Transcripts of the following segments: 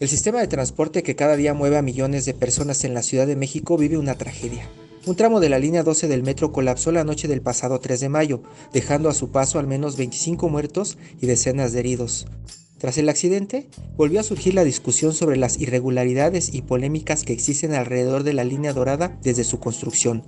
El sistema de transporte que cada día mueve a millones de personas en la Ciudad de México vive una tragedia. Un tramo de la línea 12 del metro colapsó la noche del pasado 3 de mayo, dejando a su paso al menos 25 muertos y decenas de heridos. Tras el accidente, volvió a surgir la discusión sobre las irregularidades y polémicas que existen alrededor de la línea dorada desde su construcción.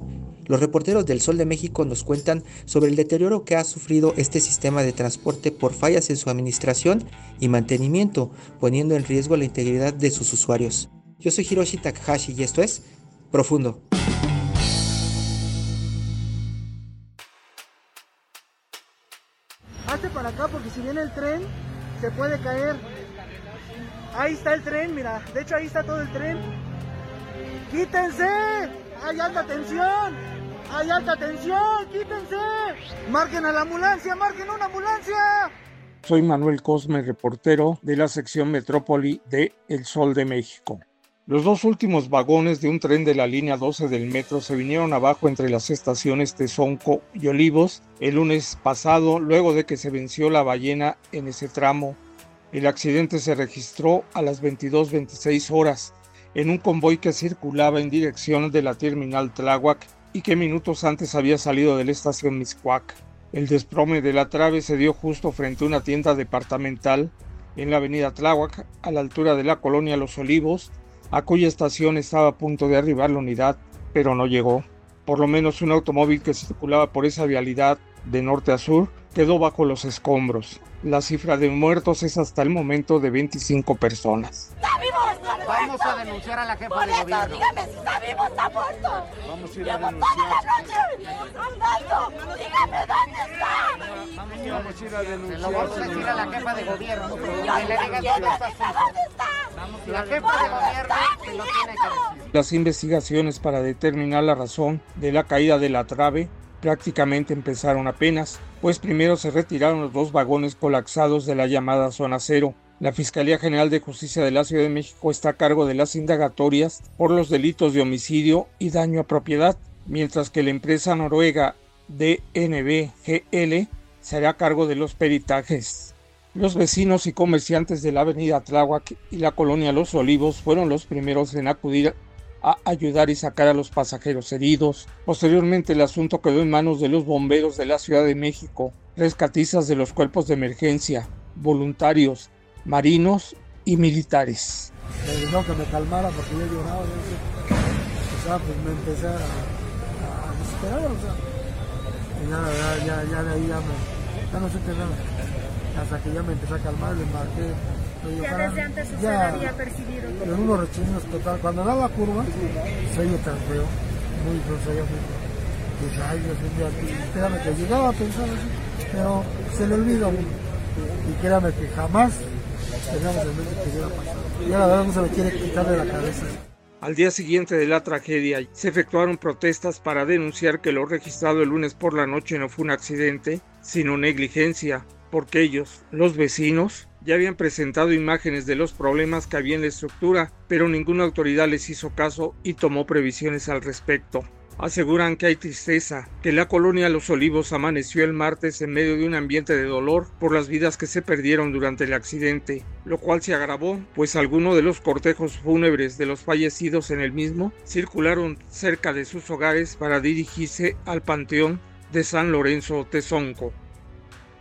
Los reporteros del Sol de México nos cuentan sobre el deterioro que ha sufrido este sistema de transporte por fallas en su administración y mantenimiento, poniendo en riesgo la integridad de sus usuarios. Yo soy Hiroshi Takahashi y esto es Profundo. Hazte para acá porque si viene el tren se puede caer. Ahí está el tren, mira. De hecho ahí está todo el tren. ¡Quítense! ¡Hay alta tensión! ¡Hay alta tensión! ¡Quítense! ¡Marquen a la ambulancia! ¡Marquen una ambulancia! Soy Manuel Cosme, reportero de la sección Metrópoli de El Sol de México. Los dos últimos vagones de un tren de la línea 12 del metro se vinieron abajo entre las estaciones Tezonco y Olivos el lunes pasado, luego de que se venció la ballena en ese tramo. El accidente se registró a las 22.26 horas en un convoy que circulaba en dirección de la terminal Tláhuac y que minutos antes había salido de la estación Miscuac. El desplome de la trave se dio justo frente a una tienda departamental en la avenida Tláhuac, a la altura de la colonia Los Olivos, a cuya estación estaba a punto de arribar la unidad, pero no llegó. Por lo menos un automóvil que circulaba por esa vialidad de norte a sur quedó bajo los escombros. La cifra de muertos es hasta el momento de 25 personas. Vamos a denunciar a la jefa de gobierno. Dígame si está vivo, está muerto. Vamos a ir a Llevo denunciar. toda la noche andando. Dígame dónde está. Vamos a ir a denunciar. Se lo vamos a decir a la jefa de gobierno. Que le digan ¿Quién que está? está ¿Dónde está? La jefa de gobierno se lo tiene que decir. Las investigaciones para determinar la razón de la caída de la trave prácticamente empezaron apenas, pues primero se retiraron los dos vagones colapsados de la llamada zona cero. La Fiscalía General de Justicia de la Ciudad de México está a cargo de las indagatorias por los delitos de homicidio y daño a propiedad, mientras que la empresa noruega DNBGL será a cargo de los peritajes. Los vecinos y comerciantes de la avenida Tláhuac y la colonia Los Olivos fueron los primeros en acudir a ayudar y sacar a los pasajeros heridos. Posteriormente el asunto quedó en manos de los bomberos de la Ciudad de México, rescatistas de los cuerpos de emergencia, voluntarios, marinos y militares. Me que me calmara porque yo lloraba. O sea, pues me empecé a, desesperar, o sea. Ya, ya, ya, ya de ahí ya, ya no supe nada. Hasta que ya me empecé a calmar, le embarqué. le digo, Ya "Para- desde antes usted ya". había percibido Pero en unos rechininos total. Cuando da la curva, se oye tan feo, muy feo, se oye muy feo. Ay Dios mío, aquí, créame que llegaba a pensar así, pero se le olvida a uno. Y créame que jamás teníamos en mente que iba a pasar. Y la verdad no se me quiere quitar de la cabeza. Al día siguiente de la tragedia, se efectuaron protestas para denunciar que lo registrado el lunes por la noche no fue un accidente, sino negligencia, porque ellos, los vecinos, ya habían presentado imágenes de los problemas que había en la estructura, pero ninguna autoridad les hizo caso y tomó previsiones al respecto. Aseguran que hay tristeza, que la colonia Los Olivos amaneció el martes en medio de un ambiente de dolor por las vidas que se perdieron durante el accidente, lo cual se agravó, pues algunos de los cortejos fúnebres de los fallecidos en el mismo circularon cerca de sus hogares para dirigirse al panteón de San Lorenzo Tezonco.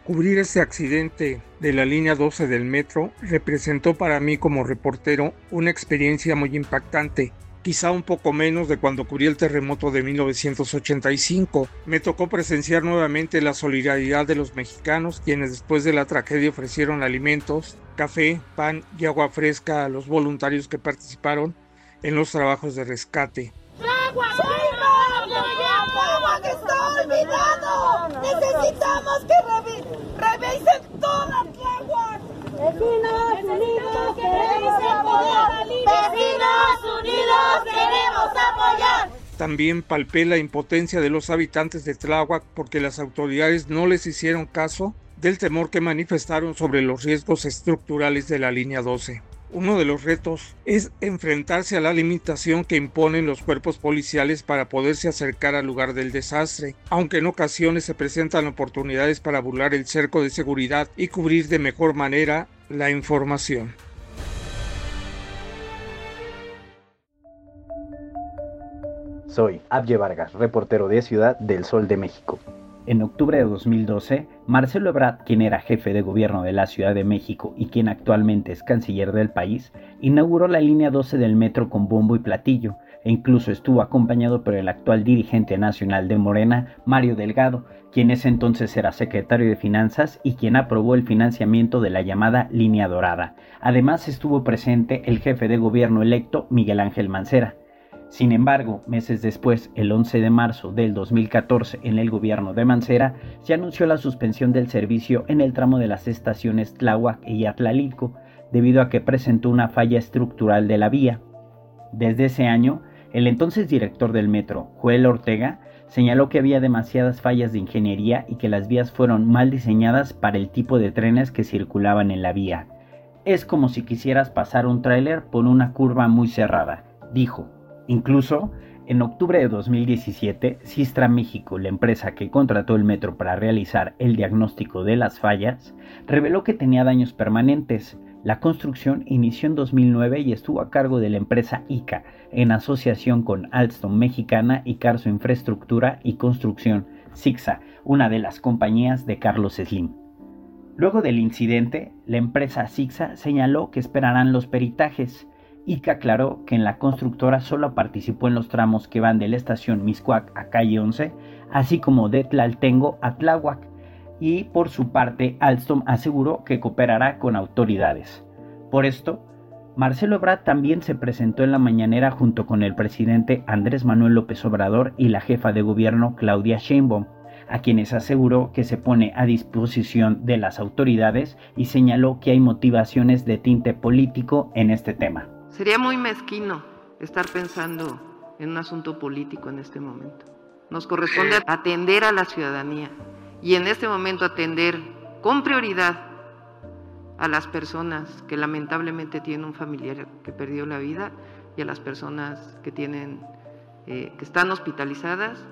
Cubrir este accidente de la línea 12 del metro representó para mí como reportero una experiencia muy impactante, quizá un poco menos de cuando cubrí el terremoto de 1985. Me tocó presenciar nuevamente la solidaridad de los mexicanos, quienes después de la tragedia ofrecieron alimentos, café, pan y agua fresca a los voluntarios que participaron en los trabajos de rescate. ¡Agua! ¡Agua que está revi- revisen toda Tláhuac! ¡Vecinos unidos queremos Vecinos unidos queremos También palpé la impotencia de los habitantes de Tláhuac porque las autoridades no les hicieron caso del temor que manifestaron sobre los riesgos estructurales de la línea 12. Uno de los retos es enfrentarse a la limitación que imponen los cuerpos policiales para poderse acercar al lugar del desastre, aunque en ocasiones se presentan oportunidades para burlar el cerco de seguridad y cubrir de mejor manera la información. Soy Abye Vargas, reportero de Ciudad del Sol de México. En octubre de 2012, Marcelo Ebrard, quien era jefe de gobierno de la Ciudad de México y quien actualmente es canciller del país, inauguró la línea 12 del metro con bombo y platillo, e incluso estuvo acompañado por el actual dirigente nacional de Morena, Mario Delgado, quien ese entonces era secretario de Finanzas y quien aprobó el financiamiento de la llamada Línea Dorada. Además estuvo presente el jefe de gobierno electo, Miguel Ángel Mancera. Sin embargo, meses después, el 11 de marzo del 2014, en el gobierno de Mancera, se anunció la suspensión del servicio en el tramo de las estaciones Tláhuac y Atlalilco, debido a que presentó una falla estructural de la vía. Desde ese año, el entonces director del metro, Joel Ortega, señaló que había demasiadas fallas de ingeniería y que las vías fueron mal diseñadas para el tipo de trenes que circulaban en la vía. Es como si quisieras pasar un tráiler por una curva muy cerrada, dijo. Incluso, en octubre de 2017, Sistra México, la empresa que contrató el metro para realizar el diagnóstico de las fallas, reveló que tenía daños permanentes. La construcción inició en 2009 y estuvo a cargo de la empresa ICA, en asociación con Alstom Mexicana y Carso Infraestructura y Construcción, SIXA, una de las compañías de Carlos Slim. Luego del incidente, la empresa SIXA señaló que esperarán los peritajes que aclaró que en la constructora solo participó en los tramos que van de la estación Miscuac a calle 11, así como de Tlaltengo a Tláhuac, y por su parte Alstom aseguró que cooperará con autoridades. Por esto, Marcelo Ebrard también se presentó en la mañanera junto con el presidente Andrés Manuel López Obrador y la jefa de gobierno Claudia Sheinbaum, a quienes aseguró que se pone a disposición de las autoridades y señaló que hay motivaciones de tinte político en este tema. Sería muy mezquino estar pensando en un asunto político en este momento. Nos corresponde atender a la ciudadanía y en este momento atender con prioridad a las personas que lamentablemente tienen un familiar que perdió la vida y a las personas que tienen eh, que están hospitalizadas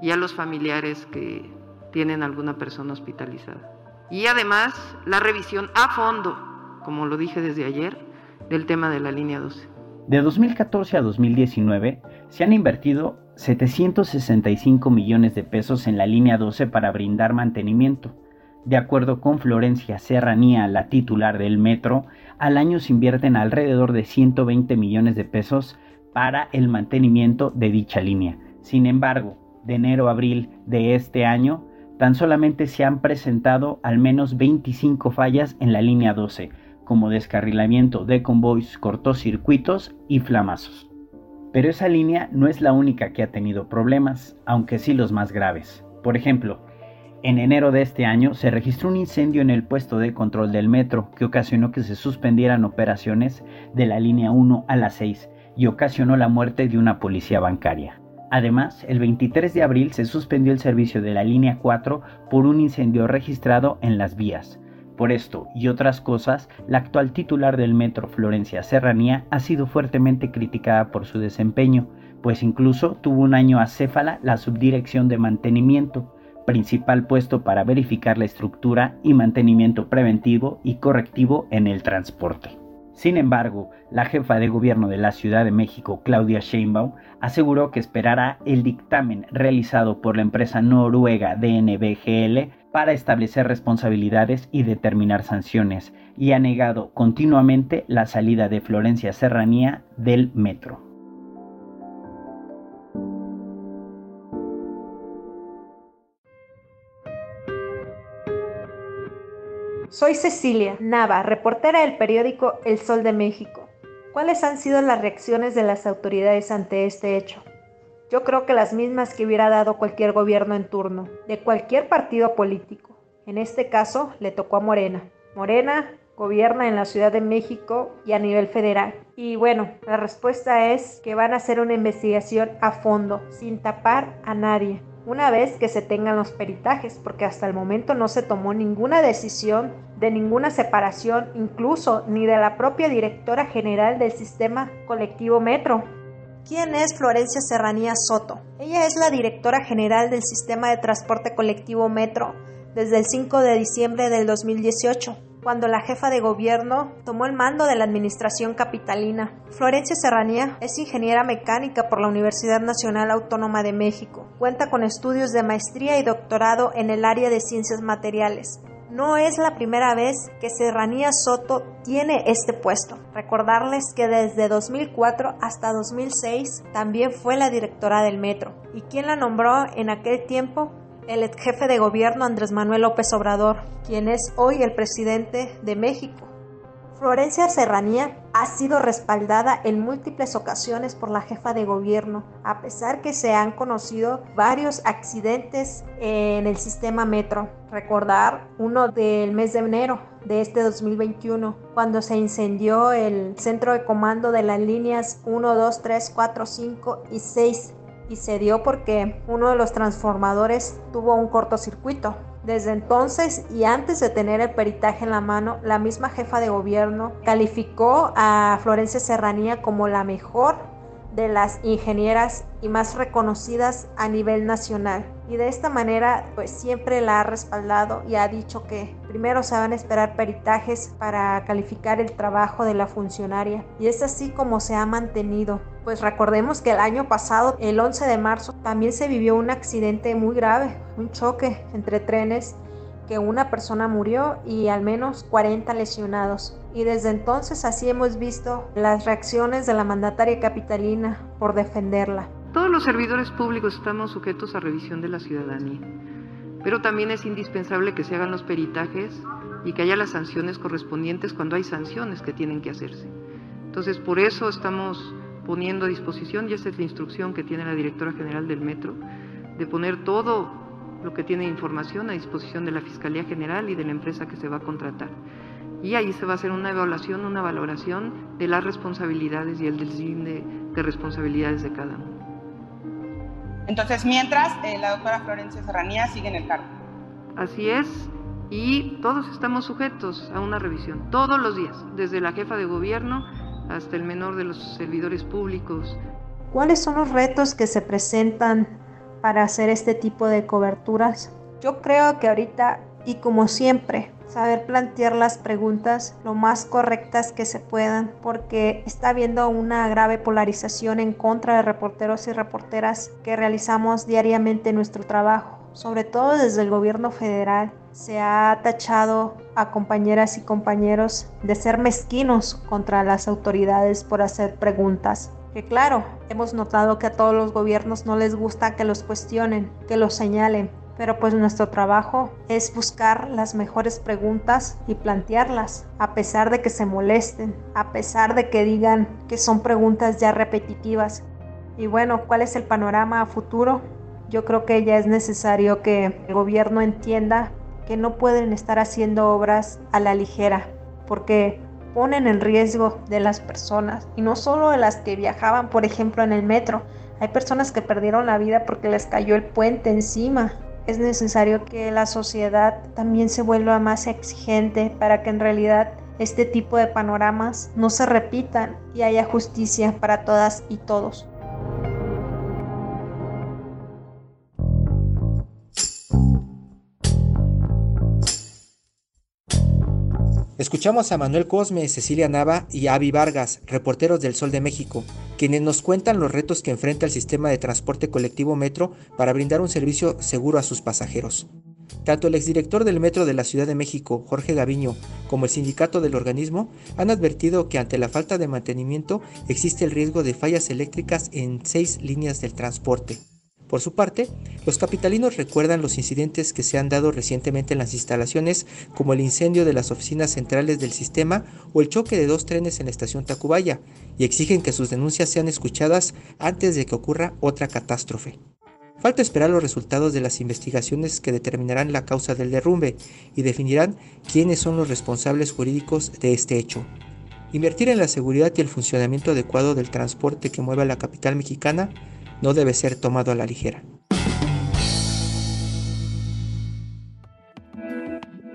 y a los familiares que tienen alguna persona hospitalizada. Y además la revisión a fondo, como lo dije desde ayer, del tema de la línea 12. De 2014 a 2019 se han invertido 765 millones de pesos en la línea 12 para brindar mantenimiento. De acuerdo con Florencia Serranía, la titular del metro, al año se invierten alrededor de 120 millones de pesos para el mantenimiento de dicha línea. Sin embargo, de enero a abril de este año, tan solamente se han presentado al menos 25 fallas en la línea 12, como descarrilamiento de convoys, cortocircuitos y flamazos. Pero esa línea no es la única que ha tenido problemas, aunque sí los más graves. Por ejemplo, en enero de este año se registró un incendio en el puesto de control del metro que ocasionó que se suspendieran operaciones de la línea 1 a la 6 y ocasionó la muerte de una policía bancaria. Además, el 23 de abril se suspendió el servicio de la línea 4 por un incendio registrado en las vías, por esto y otras cosas, la actual titular del metro Florencia Serranía ha sido fuertemente criticada por su desempeño, pues incluso tuvo un año acéfala la subdirección de mantenimiento, principal puesto para verificar la estructura y mantenimiento preventivo y correctivo en el transporte. Sin embargo, la jefa de gobierno de la Ciudad de México, Claudia Sheinbaum, aseguró que esperará el dictamen realizado por la empresa noruega DNBGL para establecer responsabilidades y determinar sanciones, y ha negado continuamente la salida de Florencia Serranía del metro. Soy Cecilia Nava, reportera del periódico El Sol de México. ¿Cuáles han sido las reacciones de las autoridades ante este hecho? Yo creo que las mismas que hubiera dado cualquier gobierno en turno, de cualquier partido político. En este caso le tocó a Morena. Morena gobierna en la Ciudad de México y a nivel federal. Y bueno, la respuesta es que van a hacer una investigación a fondo, sin tapar a nadie una vez que se tengan los peritajes, porque hasta el momento no se tomó ninguna decisión de ninguna separación, incluso ni de la propia directora general del sistema colectivo Metro. ¿Quién es Florencia Serranía Soto? Ella es la directora general del sistema de transporte colectivo Metro desde el 5 de diciembre del 2018 cuando la jefa de gobierno tomó el mando de la administración capitalina. Florencia Serranía es ingeniera mecánica por la Universidad Nacional Autónoma de México. Cuenta con estudios de maestría y doctorado en el área de ciencias materiales. No es la primera vez que Serranía Soto tiene este puesto. Recordarles que desde 2004 hasta 2006 también fue la directora del metro. ¿Y quién la nombró en aquel tiempo? el ex jefe de gobierno Andrés Manuel López Obrador, quien es hoy el presidente de México. Florencia Serranía ha sido respaldada en múltiples ocasiones por la jefa de gobierno, a pesar que se han conocido varios accidentes en el sistema metro. Recordar uno del mes de enero de este 2021, cuando se incendió el centro de comando de las líneas 1, 2, 3, 4, 5 y 6 y se dio porque uno de los transformadores tuvo un cortocircuito. Desde entonces y antes de tener el peritaje en la mano, la misma jefa de gobierno calificó a Florencia Serranía como la mejor de las ingenieras y más reconocidas a nivel nacional. Y de esta manera, pues siempre la ha respaldado y ha dicho que primero se van a esperar peritajes para calificar el trabajo de la funcionaria. Y es así como se ha mantenido. Pues recordemos que el año pasado, el 11 de marzo, también se vivió un accidente muy grave, un choque entre trenes que una persona murió y al menos 40 lesionados. Y desde entonces así hemos visto las reacciones de la mandataria capitalina por defenderla. Todos los servidores públicos estamos sujetos a revisión de la ciudadanía, pero también es indispensable que se hagan los peritajes y que haya las sanciones correspondientes cuando hay sanciones que tienen que hacerse. Entonces, por eso estamos poniendo a disposición, y esta es la instrucción que tiene la directora general del metro, de poner todo lo que tiene información a disposición de la Fiscalía General y de la empresa que se va a contratar. Y ahí se va a hacer una evaluación, una valoración de las responsabilidades y el deslinde de responsabilidades de cada uno. Entonces, mientras, eh, la doctora Florencia Serranía sigue en el cargo. Así es, y todos estamos sujetos a una revisión, todos los días, desde la jefa de gobierno hasta el menor de los servidores públicos. ¿Cuáles son los retos que se presentan para hacer este tipo de coberturas? Yo creo que ahorita, y como siempre, saber plantear las preguntas lo más correctas que se puedan, porque está habiendo una grave polarización en contra de reporteros y reporteras que realizamos diariamente nuestro trabajo, sobre todo desde el gobierno federal. Se ha tachado a compañeras y compañeros de ser mezquinos contra las autoridades por hacer preguntas que claro, hemos notado que a todos los gobiernos no les gusta que los cuestionen, que los señalen, pero pues nuestro trabajo es buscar las mejores preguntas y plantearlas, a pesar de que se molesten, a pesar de que digan que son preguntas ya repetitivas. Y bueno, ¿cuál es el panorama a futuro? Yo creo que ya es necesario que el gobierno entienda que no pueden estar haciendo obras a la ligera, porque ponen en riesgo de las personas y no solo de las que viajaban, por ejemplo, en el metro. Hay personas que perdieron la vida porque les cayó el puente encima. Es necesario que la sociedad también se vuelva más exigente para que en realidad este tipo de panoramas no se repitan y haya justicia para todas y todos. Escuchamos a Manuel Cosme, Cecilia Nava y Avi Vargas, reporteros del Sol de México, quienes nos cuentan los retos que enfrenta el sistema de transporte colectivo Metro para brindar un servicio seguro a sus pasajeros. Tanto el exdirector del Metro de la Ciudad de México, Jorge Gaviño, como el sindicato del organismo han advertido que ante la falta de mantenimiento existe el riesgo de fallas eléctricas en seis líneas del transporte. Por su parte, los capitalinos recuerdan los incidentes que se han dado recientemente en las instalaciones, como el incendio de las oficinas centrales del sistema o el choque de dos trenes en la estación Tacubaya, y exigen que sus denuncias sean escuchadas antes de que ocurra otra catástrofe. Falta esperar los resultados de las investigaciones que determinarán la causa del derrumbe y definirán quiénes son los responsables jurídicos de este hecho. Invertir en la seguridad y el funcionamiento adecuado del transporte que mueva la capital mexicana no debe ser tomado a la ligera.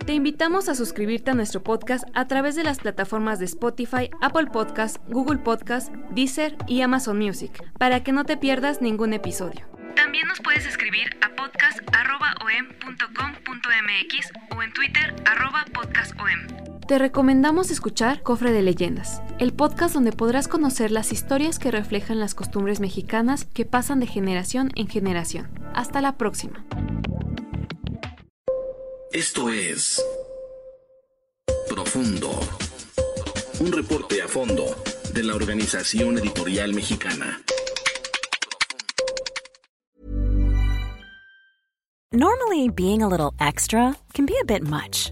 Te invitamos a suscribirte a nuestro podcast a través de las plataformas de Spotify, Apple Podcast, Google Podcast, Deezer y Amazon Music, para que no te pierdas ningún episodio. También nos puedes escribir a podcast.om.com.mx o en Twitter podcastom. Te recomendamos escuchar Cofre de Leyendas, el podcast donde podrás conocer las historias que reflejan las costumbres mexicanas que pasan de generación en generación. Hasta la próxima. Esto es Profundo, un reporte a fondo de la Organización Editorial Mexicana. Normally, being a little extra can be a bit much,